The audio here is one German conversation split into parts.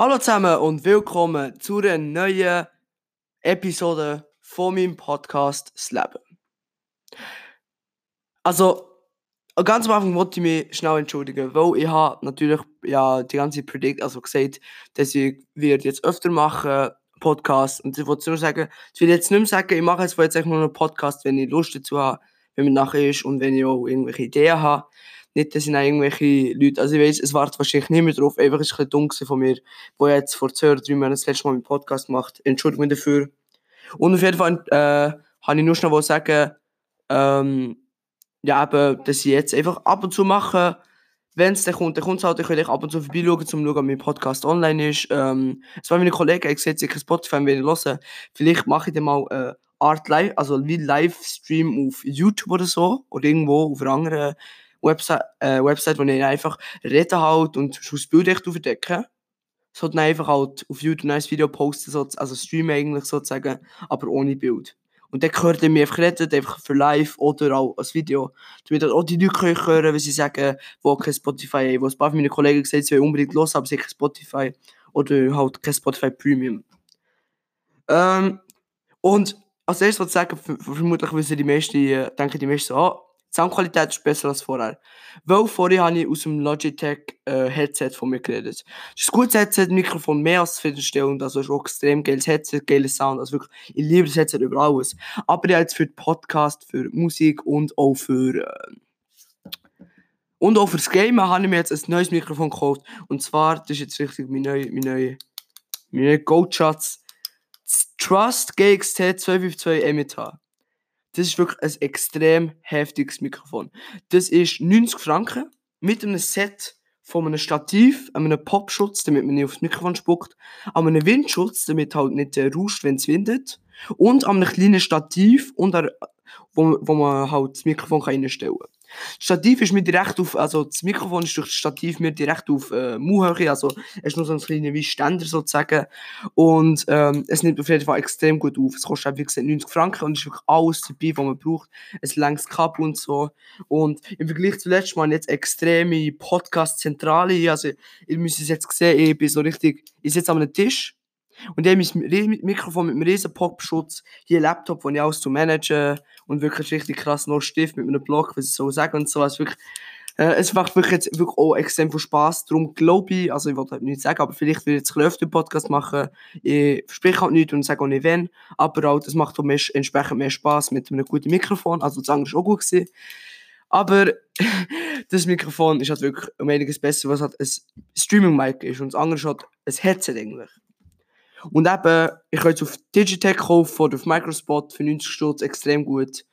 Hallo zusammen und willkommen zu einer neuen Episode von meinem Podcast Das Leben. Also, ganz am Anfang wollte ich mich schnell entschuldigen, weil ich habe natürlich ja die ganze Predict, also gesagt, dass ich jetzt öfter machen Podcast und ich wollte nur sagen, ich will jetzt nicht mehr sagen, ich mache jetzt jetzt nur einen Podcast, wenn ich Lust dazu habe, wenn mir nachher ist und wenn ich auch irgendwelche Ideen habe. Nicht, dass ich irgendwelche Leute, also ich weiß, es wartet wahrscheinlich nicht mehr drauf, einfach ist ein bisschen dumm von mir, wo ich jetzt vor zwei oder drei Monaten das letzte Mal meinen Podcast gemacht Entschuldigung dafür. Und auf jeden Fall äh, habe ich nur schnell sagen, ähm, ja, eben, dass ich jetzt einfach ab und zu mache, wenn es dann kommt, dann kommt es halt, ich könnt ab und zu vorbeischauen, um zu schauen, ob mein Podcast online ist. Ähm, es war meine Kollegen, ich sehe jetzt Spotify, wenn ich hören. Vielleicht mache ich dann mal äh, Art Live, also wie Livestream auf YouTube oder so, oder irgendwo auf einer anderen Website, äh, Website wo ich einfach rede halt und das Bild echt aufdecken. So dann einfach halt auf YouTube ein Video posten, so, also streamen eigentlich sozusagen, aber ohne Bild. Und dann hört ihr mich einfach reden, einfach für live oder auch als Video. Damit auch die Leute können hören, wenn sie sagen, wo kein Spotify haben. Wo ein paar meiner Kollegen gesagt sie wollen unbedingt los, aber sie haben kein Spotify. Oder halt kein Spotify Premium. Ähm, und als erstes wollte ich sagen, vermutlich wissen die meisten, äh, denken die meisten so, oh, die Soundqualität ist besser als vorher. Weil vorher habe ich aus dem Logitech äh, Headset von mir geredet. Das ist ein gutes Headset, Mikrofon mehr als zufriedenstellend, also ist auch extrem geiles Headset, geiles Sound, also wirklich, ich liebe das Headset über alles. Aber ich habe jetzt für den Podcast, für Musik und auch für... Äh, und auch fürs Gamen habe ich mir jetzt ein neues Mikrofon gekauft. Und zwar, das ist jetzt richtig mein neuer, mein neuer, mein neuer Goldschatz. Trust GXT 252 MH. Das ist wirklich ein extrem heftiges Mikrofon. Das ist 90 Franken mit einem Set von einem Stativ, einem Popschutz, damit man nicht aufs Mikrofon spuckt, einem Windschutz, damit halt nicht äh, rauscht, wenn es windet, und einem kleinen Stativ, und er, wo, wo man halt das Mikrofon reinstellen kann. Das Stativ ist mir direkt auf, also das Mikrofon ist durch das Stativ mir direkt auf äh, Mauhöhe, also es ist nur so ein kleiner Ständer sozusagen und ähm, es nimmt auf jeden Fall extrem gut auf. Es kostet wie gesagt 90 Franken und ist wirklich alles dabei, was man braucht. Es längs Kabel und so und im Vergleich zu letztem Mal jetzt extreme Podcast-Zentrale, also ihr müsst es jetzt sehen, ich bin so richtig, ich sitze an einem Tisch und ich mein Mikrofon mit einem riesen Popschutz, hier Laptop, wo ich alles zu managen und wirklich richtig krass noch Stift mit einem Blog, was ich so sagen und so. Wirklich, äh, es macht wirklich jetzt wirklich auch extrem viel Spaß. Darum glaube ich, also ich wollte halt nichts sagen, aber vielleicht will ich jetzt ein öfter Podcast machen. Ich verspreche halt nichts und sage auch nicht wenn, aber auch das macht auch entsprechend mehr Spaß mit einem guten Mikrofon. Also das andere war auch gut gewesen. Aber das Mikrofon ist halt wirklich um einiges besser, was halt ein Streaming-Mic ist und das andere ist halt ein Headset eigentlich. Und eben, ich kann es auf Digitech kaufen oder auf Microspot für 90 Stutz extrem gut.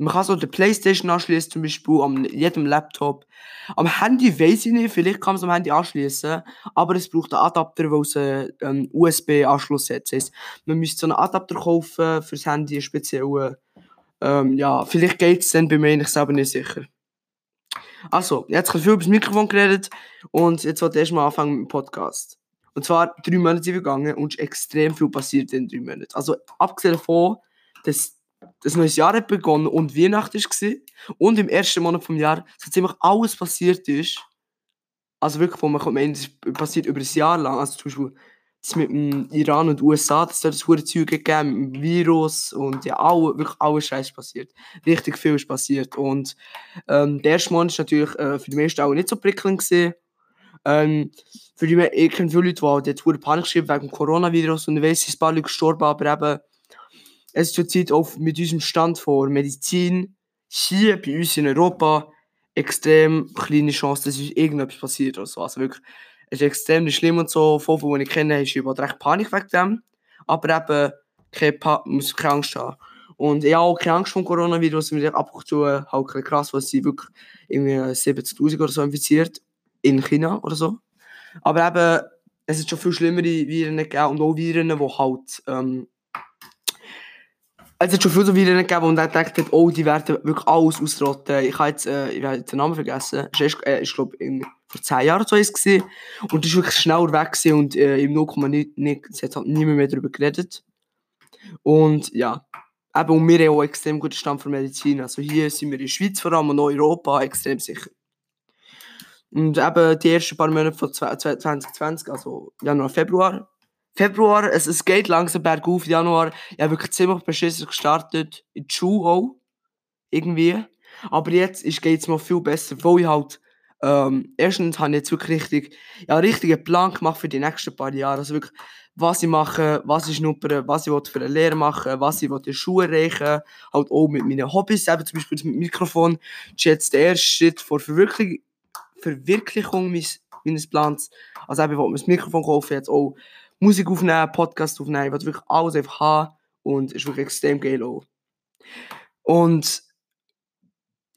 Man kann es auch der Playstation anschließen, zum Beispiel an jedem Laptop. Am Handy weiß ich nicht, vielleicht kann man es am Handy anschließen, aber es braucht einen Adapter, weil es einen ähm, USB-Anschluss hat. Das heisst, man müsste so einen Adapter kaufen fürs Handy, speziell. Ähm, ja, vielleicht geht es dann bei mir, ich selber nicht sicher. Also, jetzt habe ich viel über das Mikrofon geredet und jetzt wollte ich erstmal anfangen mit dem Podcast. Und zwar drei Monate sind gegangen und ist extrem viel passiert in drei Monaten. Also abgesehen davon, dass das neue Jahr hat begonnen und Weihnachten war und im ersten Monat vom Jahr so ziemlich alles passiert ist. Also wirklich, wo man kommt, es passiert über ein Jahr lang. Also zum Beispiel das mit dem Iran und den USA, dass da das hohe Zeug gegeben mit dem Virus und ja, alle, wirklich alles Scheiß passiert. Richtig viel ist passiert. Und ähm, der erste Monat war natürlich äh, für die meisten auch nicht so prickelnd. Gewesen. Ähm, für die, ich kenne viele Leute, die halt jetzt Panik schreiben wegen dem Coronavirus und ich weiss, es paar Leute gestorben, aber eben, es ist zurzeit auch mit unserem Stand vor Medizin hier bei uns in Europa extrem kleine Chance, dass irgendetwas passiert oder so. Also wirklich, es ist extrem schlimm und so. Von die ich kenne, ist überhaupt recht Panik wegen dem. Aber eben, keine, pa muss keine Angst haben. Und ich habe auch keine Angst vor Coronavirus, weil ich ab und zu halt krass, was sie wirklich irgendwie 70.000 oder so infiziert in China oder so. Aber eben, es ist schon viel schlimmere Viren gegeben und auch Viren, die halt. Ähm, es hat schon viele so Viren gegeben, und ich dachte, oh, die werden wirklich alles ausrotten. Ich habe jetzt, äh, ich habe den Namen vergessen. Es war, äh, ich glaube, vor 10 Jahren so ist es Und das war wirklich schneller weg gewesen und äh, im 0, nicht, es hat halt niemand mehr darüber geredet. Und ja, eben, und wir haben auch extrem guten Stand für Medizin. Also hier sind wir in der Schweiz vor allem und auch in Europa extrem sicher. Und eben die ersten paar Monate von 2020, also Januar, Februar. Februar, es, es geht langsam bergauf. Januar, ich habe wirklich ziemlich beschissen gestartet. In die Schule auch. Irgendwie. Aber jetzt geht es mir viel besser, weil ich halt ähm, erstens habe ich jetzt wirklich richtig, ja, richtigen Plan gemacht für die nächsten paar Jahre. Also wirklich, was ich mache, was ich schnuppere, was ich für eine Lehre machen was ich in der Schule erreichen Halt auch mit meinen Hobbys, eben zum Beispiel mit dem Mikrofon. Das ist jetzt der erste Schritt vor Verwirklichung, Verwirklichung meines, meines Plans. Also eben, ich will mir das Mikrofon kaufen, jetzt auch Musik aufnehmen, Podcast aufnehmen. Ich will wirklich alles einfach haben und es ist wirklich extrem geil auch. Und,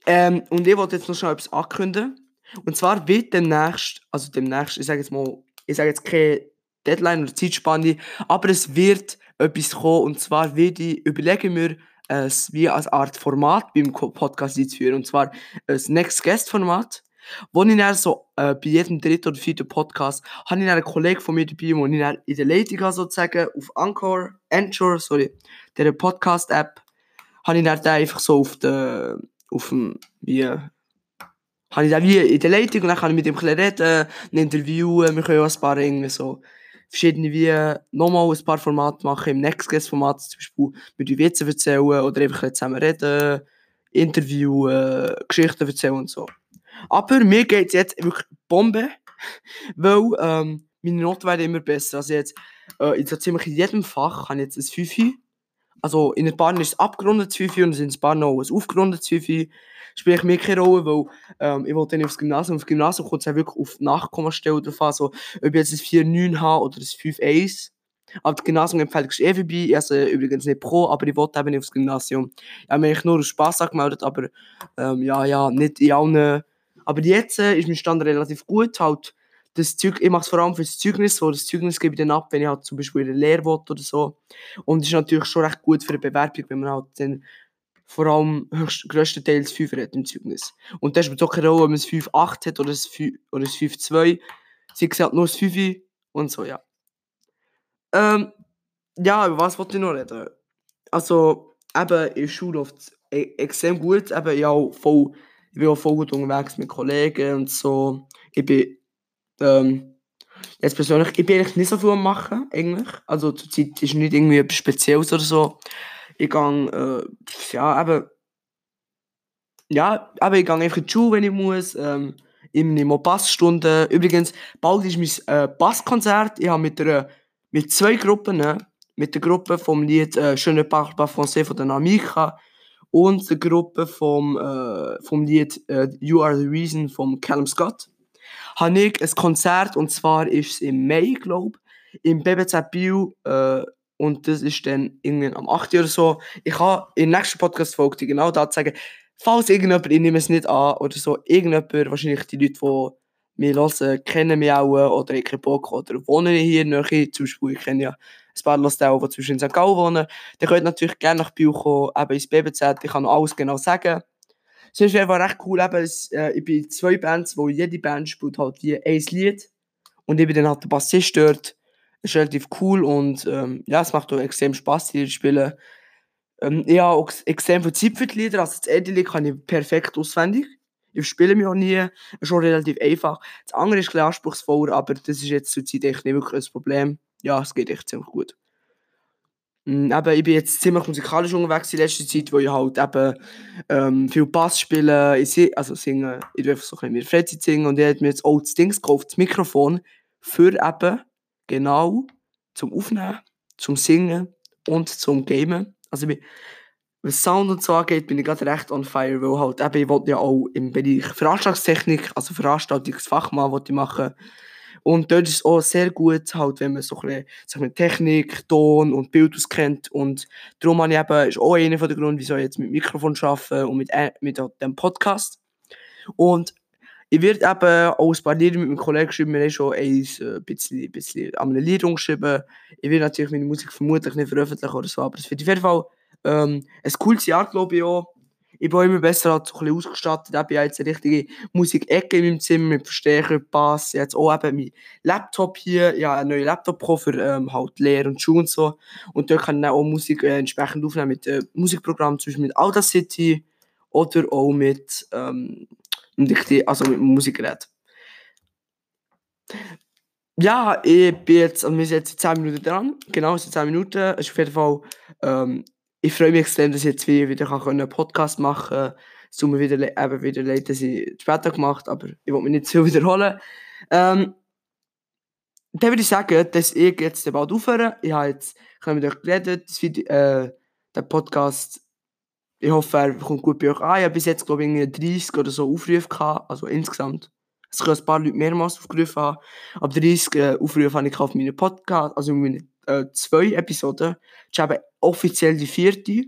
ähm, und ich wollte jetzt noch schnell etwas ankündigen. Und zwar wird demnächst, also demnächst, ich sage jetzt mal, ich sage jetzt keine Deadline oder Zeitspanne, aber es wird etwas kommen und zwar werde ich, überlegen wir, es wie als Art Format beim Podcast einzuführen und zwar ein Next Guest Format, wo ich dann so äh, bei jedem dritten oder vierten Podcast habe ich einen Kollegen von mir dabei, wo ich dann in der Leitung sozusagen auf Anchor, Anchor, sorry, der Podcast-App, habe ich dann einfach so auf der, auf dem, wie, habe ich dann wie in der Leitung und dann kann ich mit ihm reden, ein Interview, wir können auch ein paar irgendwie so verschiedene wie nochmal ein paar Formate machen, im Next Guest Format zum Beispiel mit die Witze erzählen oder einfach zusammen reden, Interview, äh, Geschichten erzählen und so. Aber mir geht es jetzt wirklich Bombe, weil ähm, meine Noten werden immer besser. Also jetzt, äh, in so ziemlich jedem Fach habe ich jetzt ein 5. Also in ein paar ist es abgerundet 5 und in ein paar noch ein aufgerundet 5 spielt mir keine Rolle, weil ähm, ich wollte dann aufs Gymnasium. Auf Gymnasium kommt es ja wirklich auf Nachkommastelle drauf an, so, ob ich jetzt ein 4-9 habe oder ein 5-1. Aber das Gymnasium empfiehlt ich eh vorbei. Ich also übrigens nicht pro, aber ich wollte eben nicht aufs Gymnasium. Ich habe mich nur aus Spass angemeldet, aber ähm, ja, ja, nicht in allen. Aber jetzt äh, ist mein Stand relativ gut. Halt, das Zeug, ich mache es vor allem für das Zeugnis, wo das Zeugnis gebe ich dann ab, wenn ich halt zum Beispiel in der Lehre will oder so. Und es ist natürlich schon recht gut für eine Bewerbung, wenn man halt dann vor allem höchst, größtenteils 5 hat im Zeugnis. Und das spielt auch keine Rolle, ob man es 5,8 hat oder ein 5,2. Sie gesagt nur das 5 und so, ja. Ähm, ja, über was wollte ich noch reden? Also, eben, Schule läuft es e-, extrem gut. Eben, ja, voll, ich bin auch voll gut unterwegs mit Kollegen und so. Ich bin, ähm, jetzt persönlich, ich bin eigentlich nicht so viel am machen, eigentlich. Also, zur Zeit ist nicht irgendwie etwas Spezielles oder so. Ich gehe, äh, ja, eben, ja, eben, ich gehe einfach in die Schule, wenn ich muss. Ähm, ich nehme auch Bassstunden. Übrigens, bald ist mein äh, Basskonzert. Ich habe mit, der, mit zwei Gruppen, ne? mit der Gruppe vom Lied äh, «Je ne parle pas français» von der Namika und der Gruppe vom, äh, vom Lied äh, «You are the reason» von Callum Scott, habe ich ein Konzert und zwar ist es im Mai, glaube ich, im BBZ Bio äh, und das ist dann irgendwann am 8. oder so. Ich kann in der nächsten Podcast-Folge genau das sagen. Falls irgendjemand, ich nehme es nicht an, oder so, irgendjemand, wahrscheinlich die Leute, die mich hören, kennen mich auch, oder ich keinen Bock, oder wohnen hier Nähe, zum Beispiel, ich kenne ja ein paar Leute, die zwischen St. Gallen wohnen, dann könnt ihr natürlich gerne nach Biel kommen, eben ins BBZ, ich kann alles genau sagen. Ist einfach recht cool, eben, äh, ich bin zwei Bands, wo jede Band spielt halt wie ein Lied, und ich bin dann halt der Bassist dort, ist relativ cool und ähm, ja, es macht auch extrem Spaß, hier zu spielen. Ähm, ich habe auch extrem viel Zeit für die Lieder, also das Eddie kann ich perfekt auswendig. Ich spiele mich auch nie, ist schon relativ einfach. Das andere ist ein bisschen anspruchsvoller, aber das ist jetzt zur Zeit echt nicht wirklich ein Problem. Ja, es geht echt ziemlich gut. Ähm, eben, ich bin jetzt ziemlich musikalisch unterwegs in letzter Zeit, wo ich halt eben ähm, viel Bass spiele, ich sing, also singe, ich darf so ein bisschen Freizeit singen und ich habe mir jetzt auch das Ding gekauft, das Mikrofon, für eben genau zum Aufnehmen, zum Singen und zum Gamen. Also was Sound und so angeht, bin ich gerade recht on fire, weil halt eben, ich wollte ja auch im Bereich Veranstaltungstechnik, also Veranstaltungsfachmann wollte ich machen. Und dort ist es auch sehr gut, halt, wenn man so ein bisschen mit Technik, Ton und Bild auskennt. Und darum habe ich eben, ist auch einer der Gründe, wieso ich jetzt mit Mikrofon arbeite und mit, äh, mit dem Podcast. Und ich werde eben auch ein paar Lieder mit meinem Kollegen geschrieben. Wir haben schon äh, ein bisschen, ein bisschen an einem Lied geschrieben. Ich werde natürlich meine Musik vermutlich nicht veröffentlichen oder so, aber es wird auf jeden Fall ähm, ein cooles Jahr, glaube ich auch. Ich bin immer besser halt so ein bisschen ausgestattet. Ich habe jetzt eine richtige Musikecke in meinem Zimmer mit Verstärker, Bass. Jetzt auch eben mein Laptop hier. Ja, einen neuen Laptop pro für ähm, halt Lehre und Schule und so. Und dort kann ich dann auch Musik äh, entsprechend aufnehmen mit äh, Musikprogrammen, zum Beispiel mit Audacity oder auch mit ähm, also mit Musikgerät. Ja, ich bin jetzt, also wir sind jetzt 10 Minuten dran. Genau, es sind 10 Minuten. Es ist auf jeden Fall, ähm, ich freue mich extrem, dass ich jetzt wieder einen Podcast machen kann. Es tut mir wieder, eben wieder leid, dass ich später gemacht aber ich will mich nicht zu wiederholen. Ähm, dann würde ich sagen, dass ich jetzt bald aufhöre. Ich habe jetzt mit euch geredet, das Video, äh, der Podcast, ich hoffe, er kommt gut bei euch an. Ich habe bis jetzt, glaube ich, 30 oder so Aufrufe gehabt, also insgesamt. Es können ein paar Leute mehrmals aufgerufen haben, aber 30 äh, Aufrufe habe ich auf meinen Podcast, also meine äh, zwei Episoden. Das ist eben offiziell die vierte,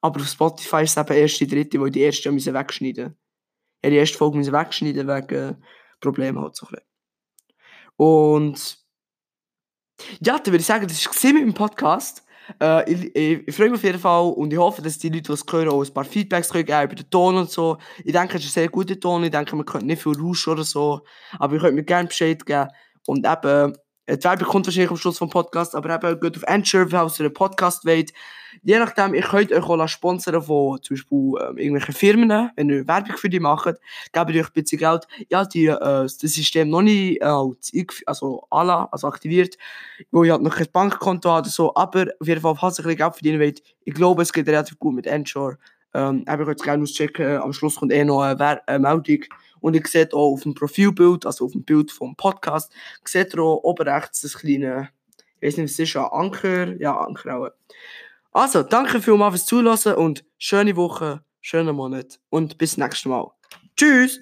aber auf Spotify ist es eben erst die dritte, weil die erste müssen wegschneiden. Ich die erste Folge müssen wegschneiden wegen Problemen halt so. Und ja, dann würde ich sagen, das war mit dem Podcast. Äh, ich, ich, ich freue mich auf jeden Fall und ich hoffe, dass die Leute, die es hören, auch ein paar Feedbacks geben über den Ton und so. Ich denke, es ist ein sehr guter Ton. Ich denke, man könnte nicht viel rauschen oder so. Aber ich könnte mir gerne Bescheid geben. Und eben, die Werbung kommt wahrscheinlich am Schluss vom Podcast, aber eben geht auf Anchor, falls ihr einen Podcast wollt. Je nachdem, ihr könnt euch auch sponsern von zum Beispiel ähm, irgendwelchen Firmen, wenn ihr Werbung für die macht, gebt euch ein bisschen Geld. Ja, die, äh, das System noch nicht äh, also, ala, also aktiviert, wo ich halt noch kein Bankkonto habe oder so, aber auf jeden Fall, falls ihr ein bisschen Geld verdienen wollt, ich glaube, es geht relativ gut mit Anchor. Ähm, ihr könnt es gerne auschecken, am Schluss kommt eh noch eine, eine Meldung und ihr seht auch auf dem Profilbild, also auf dem Bild vom Podcast, seht ihr auch oben rechts das kleine, ich weiß nicht, was es ist, ein Anker. Ja, Anker auch. Also, danke vielmals fürs Zuhören und schöne Woche, schönen Monat und bis nächstes Mal. Tschüss!